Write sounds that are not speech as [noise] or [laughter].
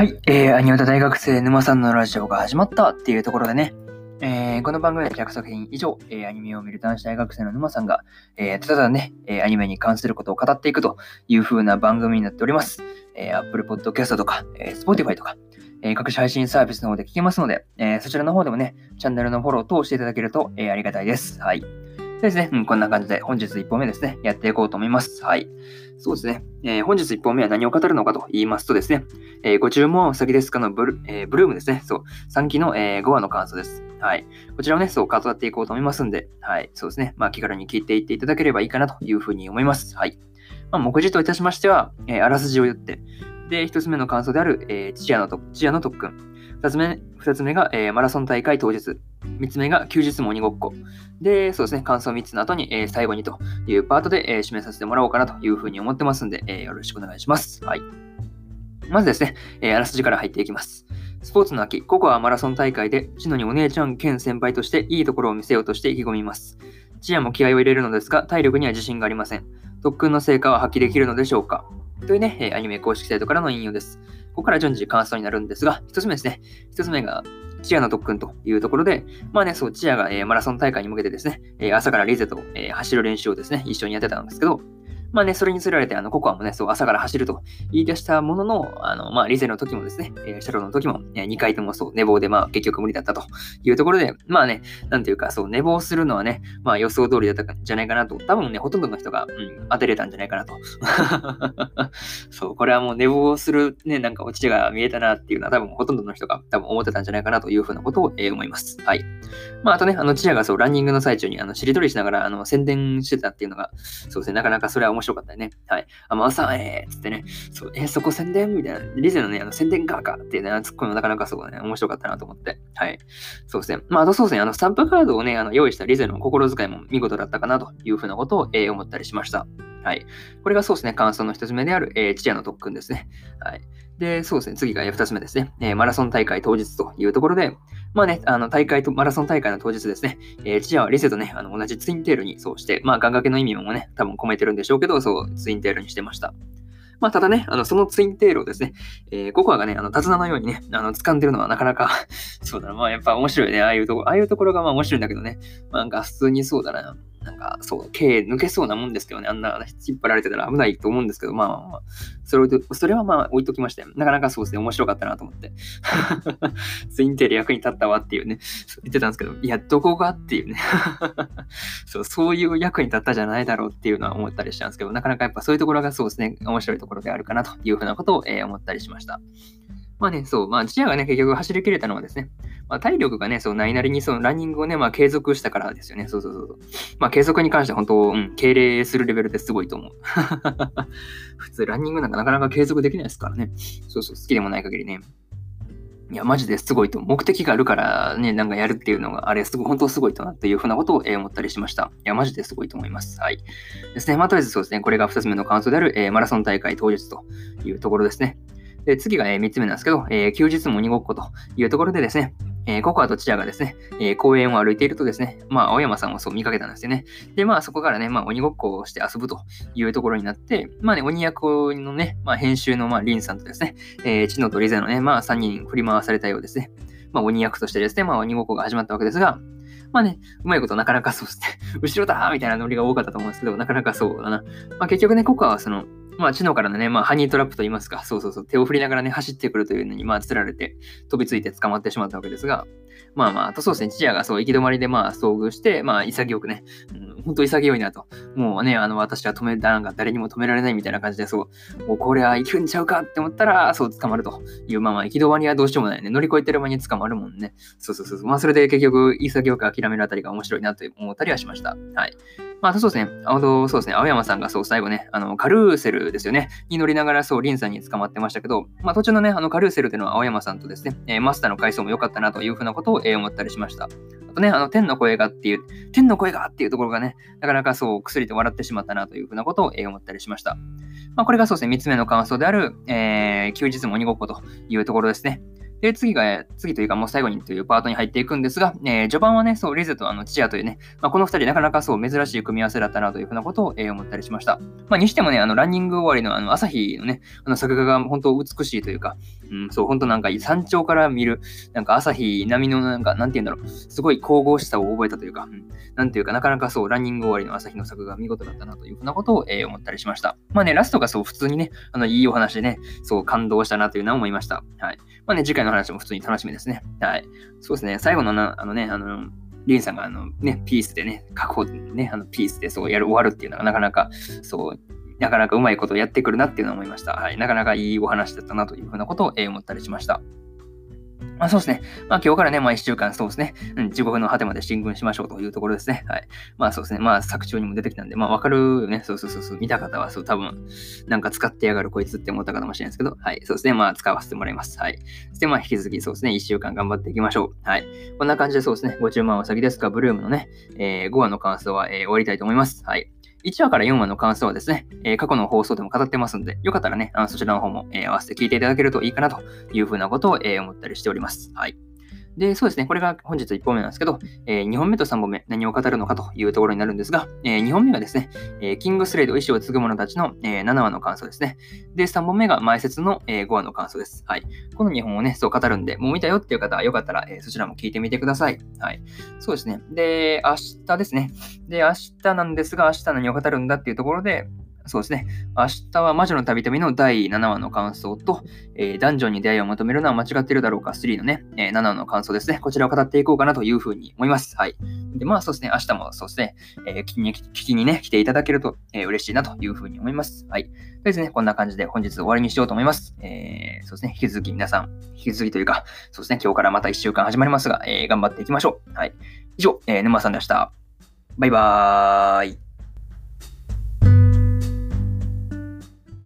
はい、えー、アニオタ大学生沼さんのラジオが始まったっていうところでね、えー、この番組は100作品以上、えー、アニメを見る男子大学生の沼さんが、えー、ただね、え、アニメに関することを語っていくという風な番組になっております。え、Apple Podcast とか、え、Spotify とか、え、各種配信サービスの方で聞けますので、え、そちらの方でもね、チャンネルのフォロー等していただけると、え、ありがたいです。はい。そうですね、うん、こんな感じで本日1本目ですね、やっていこうと思います。はい。そうですね、えー、本日1本目は何を語るのかと言いますとですね、えー、ご注文先ですかのブル,、えー、ブルームですね、そう、3期の、えー、5話の感想です。はい。こちらをね、そう、語っていこうと思いますんで、はい。そうですね、まあ気軽に聞いていっていただければいいかなというふうに思います。はい。まあ、目次といたしましては、え、あらすじを言って、で、1つ目の感想である、えー、チアのチアの特訓。2つ目、2つ目が、えー、マラソン大会当日。3つ目が休日も鬼ごっこ。で、そうですね、感想3つの後に、えー、最後にというパートで、えー、締めさせてもらおうかなというふうに思ってますんで、えー、よろしくお願いします。はい。まずですね、えー、あらすじから入っていきます。スポーツの秋、ココアマラソン大会で、チノにお姉ちゃん兼先輩としていいところを見せようとして意気込みます。チアも気合を入れるのですが、体力には自信がありません。特訓の成果は発揮できるのでしょうかというね、アニメ公式サイトからの引用です。ここから順次感想になるんですが、一つ目ですね。一つ目が、チアの特訓というところで、まあね、そう、チアが、えー、マラソン大会に向けてですね、えー、朝からリゼと、えー、走る練習をですね、一緒にやってたんですけど、まあね、それにつられて、あの、ココアもね、そう、朝から走ると言い出したものの、あの、まあ、リゼの時もですね、えー、シャロの時も、えー、2回ともそう、寝坊で、まあ、結局無理だったというところで、まあね、なんていうか、そう、寝坊するのはね、まあ、予想通りだったんじゃないかなと、多分ね、ほとんどの人が、うん、当てれたんじゃないかなと。[laughs] そう、これはもう寝坊するね、なんか落ちが見えたなっていうのは、多分ほとんどの人が多分思ってたんじゃないかなというふうなことを、えー、思います。はい。まあ、あとね、あの、チアがそう、ランニングの最中に、あの、しりとりしながら、あの、宣伝してたっていうのが、そうですね、なかなかそれは面面白かったね。はい。あ、まあ、さん、えー、つってね、そう、えー、そこ宣伝？みたいな、リゼのね、あの、宣伝ガーかっていうね、ツッコミもなかなかそうね、面白かったなと思って。はい。そうですね。まあ、あとそうですね、あの、スタンプカードをね、あの、用意したリゼの心遣いも見事だったかなというふうなことを、えー、思ったりしました。はい。これがそうですね、感想の一つ目である、えー、父親の特訓ですね。はい。で、そうですね、次が2つ目ですね、えー、マラソン大会当日というところで、まあね、あの大会と、マラソン大会の当日ですね、えー、チアはリセとね、あの同じツインテールにそうして、まあ、願掛けの意味もね、多分込めてるんでしょうけど、そう、ツインテールにしてました。まあ、ただね、あの、そのツインテールをですね、えー、ココアがね、あの、手綱のようにね、あの、掴んでるのはなかなか [laughs] そうだな、まあ、やっぱ面白いね、ああいうとこ、ああいうところがまあ面白いんだけどね、まあ、なんか普通にそうだな、なんか、そう、毛抜けそうなもんですけどね、あんな引っ張られてたら危ないと思うんですけど、まあまあまあ、それそれはまあ置いときまして、なかなかそうですね、面白かったなと思って。[laughs] ツインテール役に立ったわっていうね、言ってたんですけど、いや、どこがっていうね。[laughs] そう、そういう役に立ったじゃないだろうっていうのは思ったりしたんですけど、なかなかやっぱそういうところがそうですね、面白いところであるかなというふうなことを、えー、思ったりしました。まあね、そう、まあ、ジアがね、結局走り切れたのはですね、まあ、体力がね、そう、ないなりにそのランニングをね、まあ、継続したからですよね。そうそうそう。まあ、継続に関して本当、うん、敬礼するレベルですごいと思う。[laughs] 普通、ランニングなんかなかなか継続できないですからね。そうそう、好きでもない限りね。いや、マジですごいと。目的があるからね、なんかやるっていうのが、あれ、すごい、本当すごいとなっていうふうなことを、えー、思ったりしました。いや、マジですごいと思います。はい。ですね。まあ、とりあえずそうですね。これが2つ目の感想である、えー、マラソン大会当日というところですね。で、次が、え、3つ目なんですけど、え、休日も鬼ごっこというところでですね、え、ココアとチアがですね、え、公園を歩いているとですね、まあ、青山さんをそう見かけたんですよね。で、まあ、そこからね、まあ、鬼ごっこをして遊ぶというところになって、まあね、鬼役のね、まあ、編集の、まあ、リンさんとですね、えー、チノとリゼのね、まあ、3人振り回されたようですね。まあ、鬼役としてですね、まあ、鬼ごっこが始まったわけですが、まあね、うまいことなかなかそうですね、[laughs] 後ろだみたいなノリが多かったと思うんですけど、なかなかそうだな。まあ、結局ね、ココアはその、まあ、知能からのね、まあ、ハニートラップと言いますか、そうそうそう、手を振りながらね、走ってくるというのに、まあ、釣られて、飛びついて捕まってしまったわけですが、まあまあ、あとそうですね、父親がそう、行き止まりでまあ、遭遇して、まあ、潔くね、うん、本当潔いなと。もうね、あの、私は止めたなんか誰にも止められないみたいな感じで、そう、もうこれは行くんちゃうかって思ったら、そう、捕まるという、まあまあ、行き止まりはどうしようもないね。乗り越えてる間に捕まるもんね。そうそうそう。まあ、それで結局、潔く諦めるあたりが面白いなと思ったりはしました。はい。まあ、そうですね。あの、そうですね。青山さんがそう、最後ね、あの、カルーセルですよね。に乗りながら、そう、リンさんに捕まってましたけど、まあ、途中のね、あの、カルーセルでの青山さんとですね、えー、マスターの回想も良かったなというふうなことを、えー、思ったりしました。あとね、あの、天の声がっていう、天の声がっていうところがね、なかなかそう、薬で笑ってしまったなというふうなことを、えー、思ったりしました。まあ、これがそうですね、3つ目の感想である、えー、休日も鬼ごっこというところですね。で、次が、次というかもう最後にというパートに入っていくんですが、えー、序盤はね、そう、リズとあの、チアというね、まあ、この二人なかなかそう、珍しい組み合わせだったなというふうなことを、えー、思ったりしました。まあ、にしてもね、あの、ランニング終わりのあの、朝日のね、あの、作画が本当美しいというか、うん、そう、本当なんか山頂から見る、なんか朝日並みのなんか、なんて言うんだろう、すごい神々しさを覚えたというか、うん、なんていうか、なかなかそう、ランニング終わりの朝日の作画が見事だったなというふうなことを、えー、思ったりしました。まあね、ラストがそう、普通にね、あの、いいお話でね、そう、感動したなというのは思いました。はい。まあね、次回の話も普通に楽しみですね。はい。そうですね、最後のな、あのね、あの、リンさんがあのね、ピースでね、確保でね、あのピースでそうやる終わるっていうのがなかなか、そう、なかなかうまいことをやってくるなっていうのを思いました。はい。なかなかいいお話だったなというふうなことを、えー、思ったりしました。まあそうですね。まあ今日からね、まあ1週間そうですね、うん、地獄の果てまで進軍しましょうというところですね。はい。まあそうですね。まあ作中にも出てきたんで、まあわかるよね。そうそうそうそう。見た方はそう多分、なんか使ってやがるこいつって思ったかもしれないですけど、はい。そうですね。まあ使わせてもらいます。はい。そしてまあ引き続きそうですね、1週間頑張っていきましょう。はい。こんな感じでそうですね、ご注文は先ですが、ブルームのね、えー、5話の感想は、えー、終わりたいと思います。はい。1話から4話の感想はですね、えー、過去の放送でも語ってますので、よかったらね、あのそちらの方も、えー、合わせて聞いていただけるといいかなというふうなことを、えー、思ったりしております。はい。で、そうですね、これが本日1本目なんですけど、えー、2本目と3本目、何を語るのかというところになるんですが、えー、2本目がですね、えー、キングスレイド意志を継ぐ者たちの、えー、7話の感想ですね。で、3本目が前説の、えー、5話の感想です。はい。この2本をね、そう語るんで、もう見たよっていう方はよかったら、えー、そちらも聞いてみてください。はい。そうですね。で、明日ですね。で、明日なんですが、明日何を語るんだっていうところで、そうですね。明日は魔女の旅旅の第7話の感想と、えー、ダンジョンに出会いを求めるのは間違ってるだろうか3のね、えー、7話の感想ですね。こちらを語っていこうかなというふうに思います。はい。で、まあそうですね。明日もそうですね。えー、聞きに、聞きにね、来ていただけると、えー、嬉しいなというふうに思います。はい。とりあえずね、こんな感じで本日終わりにしようと思います。えー、そうですね。引き続き皆さん、引き続きというか、そうですね。今日からまた1週間始まりますが、えー、頑張っていきましょう。はい。以上、えー、沼さんでした。バイバーイ。